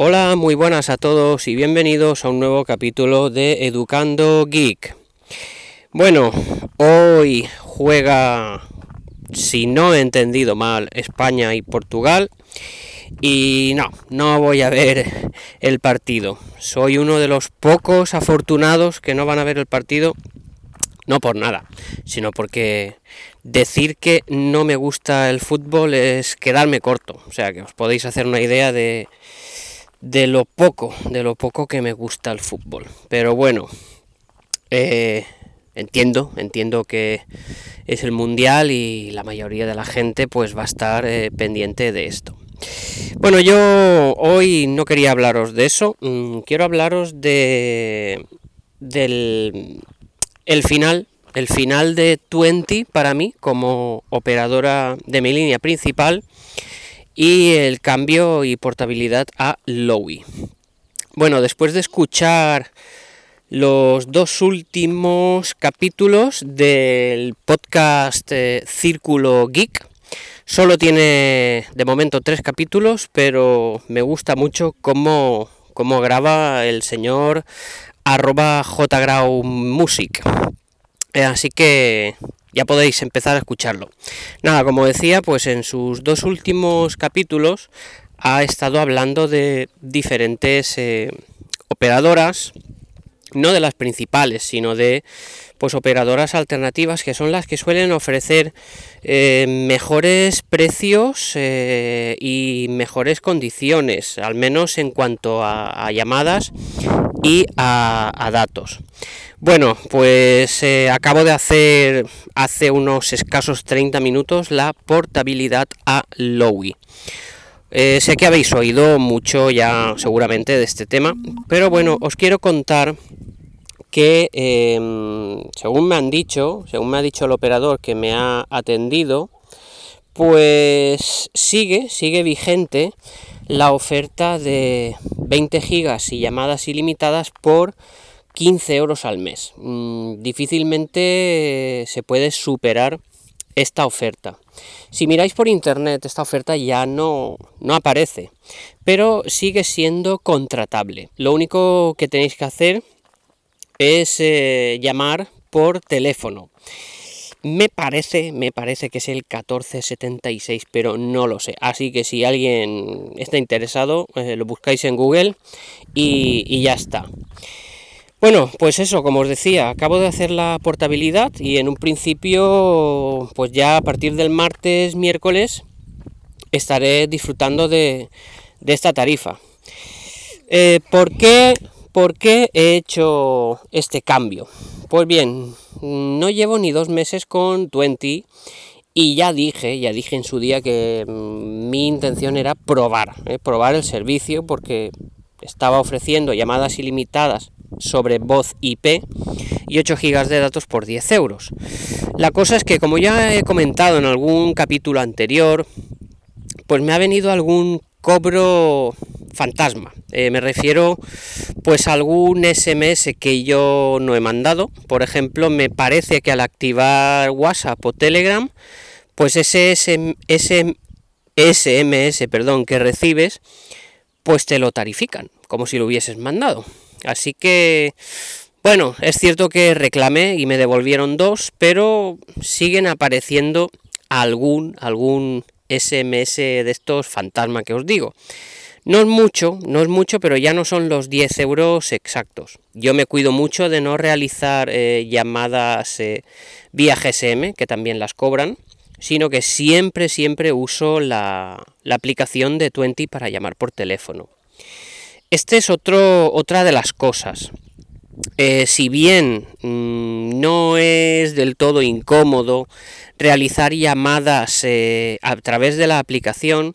Hola, muy buenas a todos y bienvenidos a un nuevo capítulo de Educando Geek. Bueno, hoy juega, si no he entendido mal, España y Portugal. Y no, no voy a ver el partido. Soy uno de los pocos afortunados que no van a ver el partido. No por nada, sino porque decir que no me gusta el fútbol es quedarme corto. O sea que os podéis hacer una idea de, de lo poco, de lo poco que me gusta el fútbol. Pero bueno, eh, entiendo, entiendo que es el mundial y la mayoría de la gente pues va a estar eh, pendiente de esto. Bueno, yo hoy no quería hablaros de eso, mm, quiero hablaros de del el final, el final de 20 para mí como operadora de mi línea principal y el cambio y portabilidad a Lowy. Bueno, después de escuchar los dos últimos capítulos del podcast eh, Círculo Geek, solo tiene de momento tres capítulos, pero me gusta mucho cómo, cómo graba el señor arroba jgraumusic. Eh, así que ya podéis empezar a escucharlo. Nada, como decía, pues en sus dos últimos capítulos ha estado hablando de diferentes eh, operadoras, no de las principales, sino de pues operadoras alternativas que son las que suelen ofrecer eh, mejores precios eh, y mejores condiciones, al menos en cuanto a, llamadas y a datos. Bueno, pues eh, acabo de hacer hace unos escasos 30 minutos la portabilidad a Lowy. Sé que habéis oído mucho ya seguramente de este tema, pero bueno, os quiero contar que em, según me han dicho, según me ha dicho el operador que me ha atendido, pues sigue, sigue vigente la oferta de 20 gigas y llamadas ilimitadas por 15 euros al mes. Mm, difícilmente se puede superar esta oferta. Si miráis por internet, esta oferta ya no, no aparece, pero sigue siendo contratable. Lo único que tenéis que hacer es eh, llamar por teléfono. Me parece, me parece que es el 1476, pero no lo sé. Así que si alguien está interesado, eh, lo buscáis en Google y, ya está. Bueno, pues eso, como os decía, acabo de hacer la portabilidad y en un principio, pues ya a partir del martes, miércoles, estaré disfrutando de, esta tarifa. Eh, ¿por, qué, ¿Por qué he hecho este cambio? Pues bien, no llevo ni dos meses con 20 y ya dije, ya dije en su día que mm, mi intención era probar, eh, probar el servicio porque estaba ofreciendo llamadas ilimitadas sobre voz IP y 8 GB de datos por 10 euros. La cosa es que, como ya he comentado en algún capítulo anterior, pues me ha venido algún cobro fantasma. Eh, me refiero pues a algún SMS que yo no he mandado. Por ejemplo, me parece que al activar WhatsApp o Telegram, pues ese, ese SMS perdón, que recibes, pues te lo tarifican, como si lo hubieses mandado. Así que, bueno, es cierto que reclamé y me devolvieron dos, pero siguen apareciendo algún, algún SMS de estos fantasma que os digo. No es mucho, no es mucho, pero ya no son los 10 euros exactos. Yo me cuido mucho de no realizar eh, llamadas eh, vía GSM, que también las cobran, sino que siempre, siempre uso la, la aplicación de Twenty para llamar por teléfono. Este es otro, otra de las cosas. Eh, si bien mm, no es del todo incómodo realizar llamadas a través de la aplicación,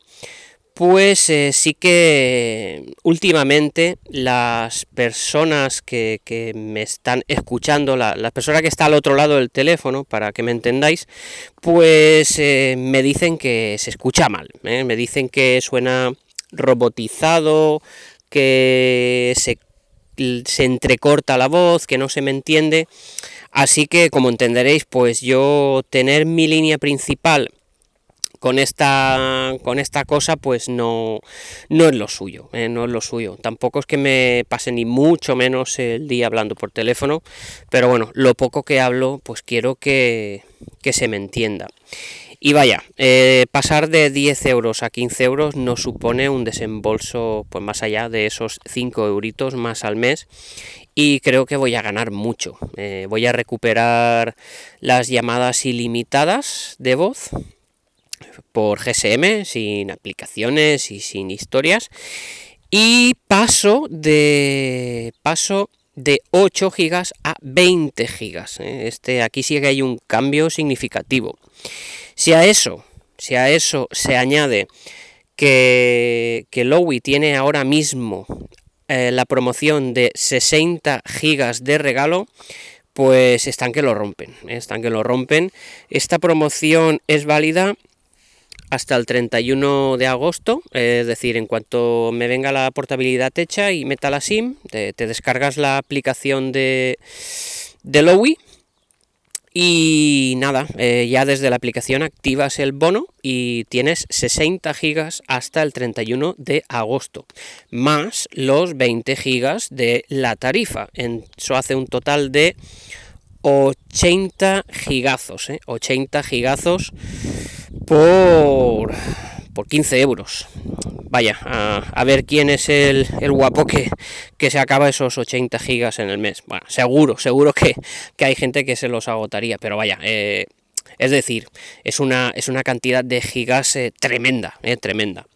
pues eh, sí que últimamente las personas que, me están escuchando, la, la, persona que está al otro lado del teléfono, para que me entendáis, pues me dicen que se escucha mal, me dicen que suena robotizado, que se, entrecorta la voz, que no se me entiende. Así que, como entenderéis, pues yo tener mi línea principal con esta con esta cosa pues no no es lo suyo ¿eh? no es lo suyo tampoco es que me pase ni mucho menos el día hablando por teléfono pero bueno lo poco que hablo pues quiero que, que se me entienda y vaya, eh, pasar de 10 euros a 15 euros no supone un desembolso pues más allá de esos 5 euritos más al mes y creo que voy a ganar mucho. Eh, voy a recuperar las llamadas ilimitadas de voz por GSM, sin aplicaciones y sin historias. Y paso de paso de 8 gigas a 20 gigas. ¿eh? Este, aquí sí que hay un cambio significativo. Si a eso, si a eso se añade que, que Lowy tiene ahora mismo eh, la promoción de 60 gigas de regalo, pues están que lo rompen, ¿eh? están que lo rompen. Esta promoción es válida hasta el 31 de agosto, es decir, en cuanto me venga la portabilidad hecha y meta la SIM, te, descargas la aplicación de, de Lowy y nada, eh, ya desde la aplicación activas el bono y tienes 60 gigas hasta el 31 de agosto, más los 20 gigas de la tarifa. Eso hace un total de 80 gigazos, 80 ¿eh? gigazos por, por 15 euros. Vaya, a, ver quién es el, guapo que, que, se acaba esos 80 gigas en el mes. Bueno, seguro, seguro que, hay gente que se los agotaría, pero vaya, eh, es decir, es una, es una cantidad de gigas eh, tremenda, eh, tremenda.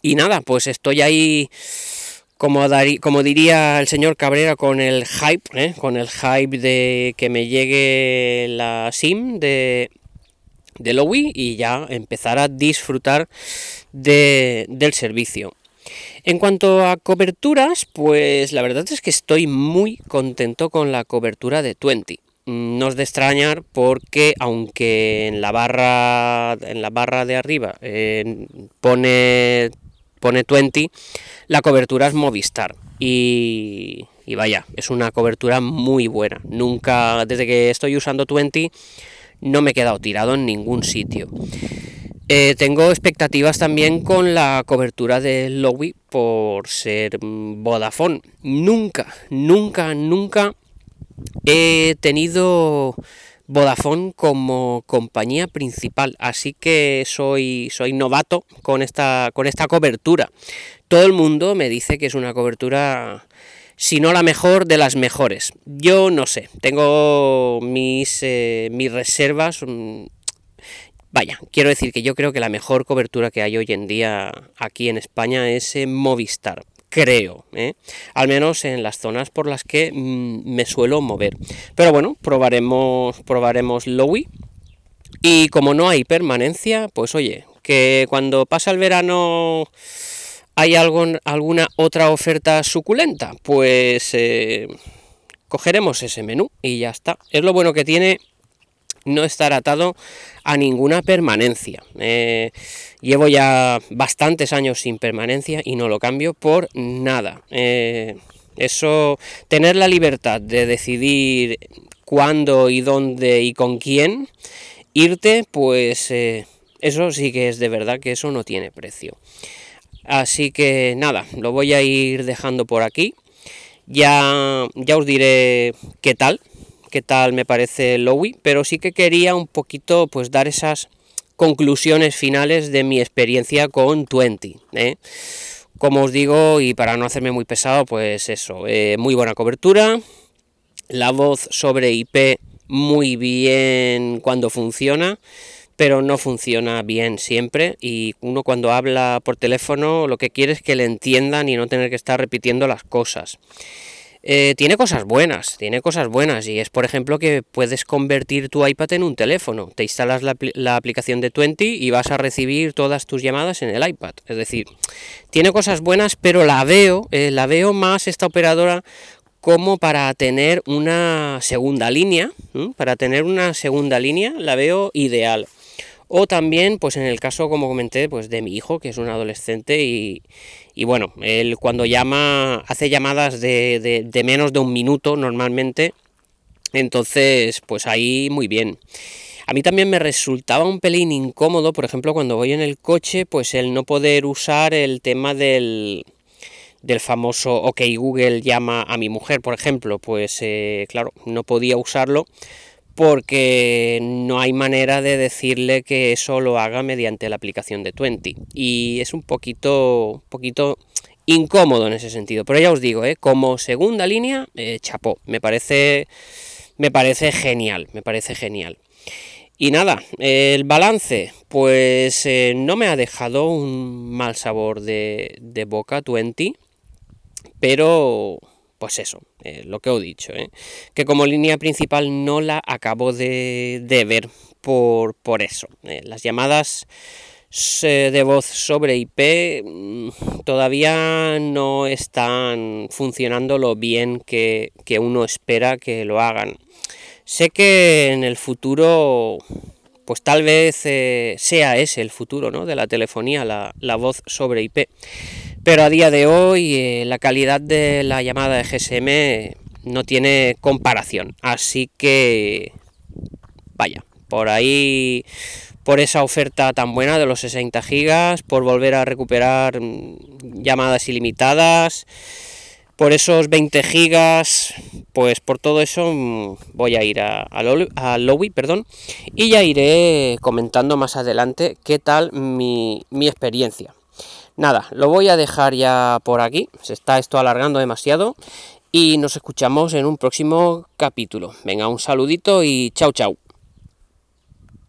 Y nada, pues estoy ahí, como, como diría el señor Cabrera, con el hype, con el hype de que me llegue la SIM de, de Lowy y ya empezar a disfrutar del servicio. En cuanto a coberturas, pues la verdad es que estoy muy contento con la cobertura de 20. No es de extrañar porque aunque en la barra en la barra de arriba pone pone 20, la cobertura es Movistar y, y vaya, es una cobertura muy buena. Nunca desde que estoy usando 20 no me he quedado tirado en ningún sitio. Eh, tengo expectativas también con la cobertura de Lowy por ser Vodafone. Nunca, nunca, nunca he tenido Vodafone como compañía principal, así que soy, soy novato con esta, con esta cobertura. Todo el mundo me dice que es una cobertura si no la mejor de las mejores. Yo no sé, tengo mis, eh, mis reservas. Mm, vaya, quiero decir que yo creo que la mejor cobertura que hay hoy en día aquí en España es Movistar. Creo, ¿eh? al menos en las zonas por las que mm, me suelo mover. Pero bueno, probaremos, probaremos Lowy. Y como no hay permanencia, pues oye, que cuando pasa el verano ¿Hay alguna otra oferta suculenta? Pues eh, cogeremos ese menú y ya está. Es lo bueno que tiene no estar atado a ninguna permanencia. Eh, llevo ya bastantes años sin permanencia y no lo cambio por nada. Eh, eso, tener la libertad de decidir cuándo y dónde y con quién irte, pues eso sí que es de verdad que eso no tiene precio. Así que nada, lo voy a ir dejando por aquí. Ya, ya os diré qué tal, qué tal me parece Lowy, pero sí que quería un poquito pues dar esas conclusiones finales de mi experiencia con 20. ¿eh? Como os digo, y para no hacerme muy pesado, pues eso, eh, muy buena cobertura, la voz sobre IP muy bien cuando funciona, pero no funciona bien siempre y uno cuando habla por teléfono lo que quiere es que le entiendan y no tener que estar repitiendo las cosas. Eh, tiene cosas buenas, tiene cosas buenas y es por ejemplo que puedes convertir tu iPad en un teléfono. Te instalas la, aplicación de 20 y vas a recibir todas tus llamadas en el iPad. Es decir, tiene cosas buenas, pero la veo, eh, la veo más esta operadora como para tener una segunda línea, para tener una segunda línea la veo ideal. O también, pues en el caso, como comenté, pues de mi hijo, que es un adolescente y, bueno, él cuando llama, hace llamadas de, menos de un minuto normalmente, entonces, pues ahí muy bien. A mí también me resultaba un pelín incómodo, por ejemplo, cuando voy en el coche, pues el no poder usar el tema del, del famoso OK Google llama a mi mujer, por ejemplo, pues eh, claro, no podía usarlo porque no hay manera de decirle que eso lo haga mediante la aplicación de Twenty. Y es un poquito, poquito incómodo en ese sentido. Pero ya os digo, ¿eh? como segunda línea, eh, chapó. Me parece, me parece genial, me parece genial. Y nada, el balance, pues eh, no me ha dejado un mal sabor de, de boca Twenty, pero pues eso, eh, lo que he dicho, ¿eh? que como línea principal no la acabo de, ver por, por eso. Eh, las llamadas de voz sobre IP mm, todavía no están funcionando lo bien que, uno espera que lo hagan. Sé que en el futuro, pues tal vez sea ese el futuro ¿no? de la telefonía, la, la voz sobre IP. Pero a día de hoy eh, la calidad de la llamada de GSM no tiene comparación. Así que, vaya, por ahí, por esa oferta tan buena de los 60 gigas, por volver a recuperar mm, llamadas ilimitadas, por esos 20 gigas, pues por todo eso mm, voy a ir a, a, Lowy, perdón, y ya iré comentando más adelante qué tal mi, mi experiencia. Nada, lo voy a dejar ya por aquí, se está esto alargando demasiado y nos escuchamos en un próximo capítulo. Venga, un saludito y chao chao.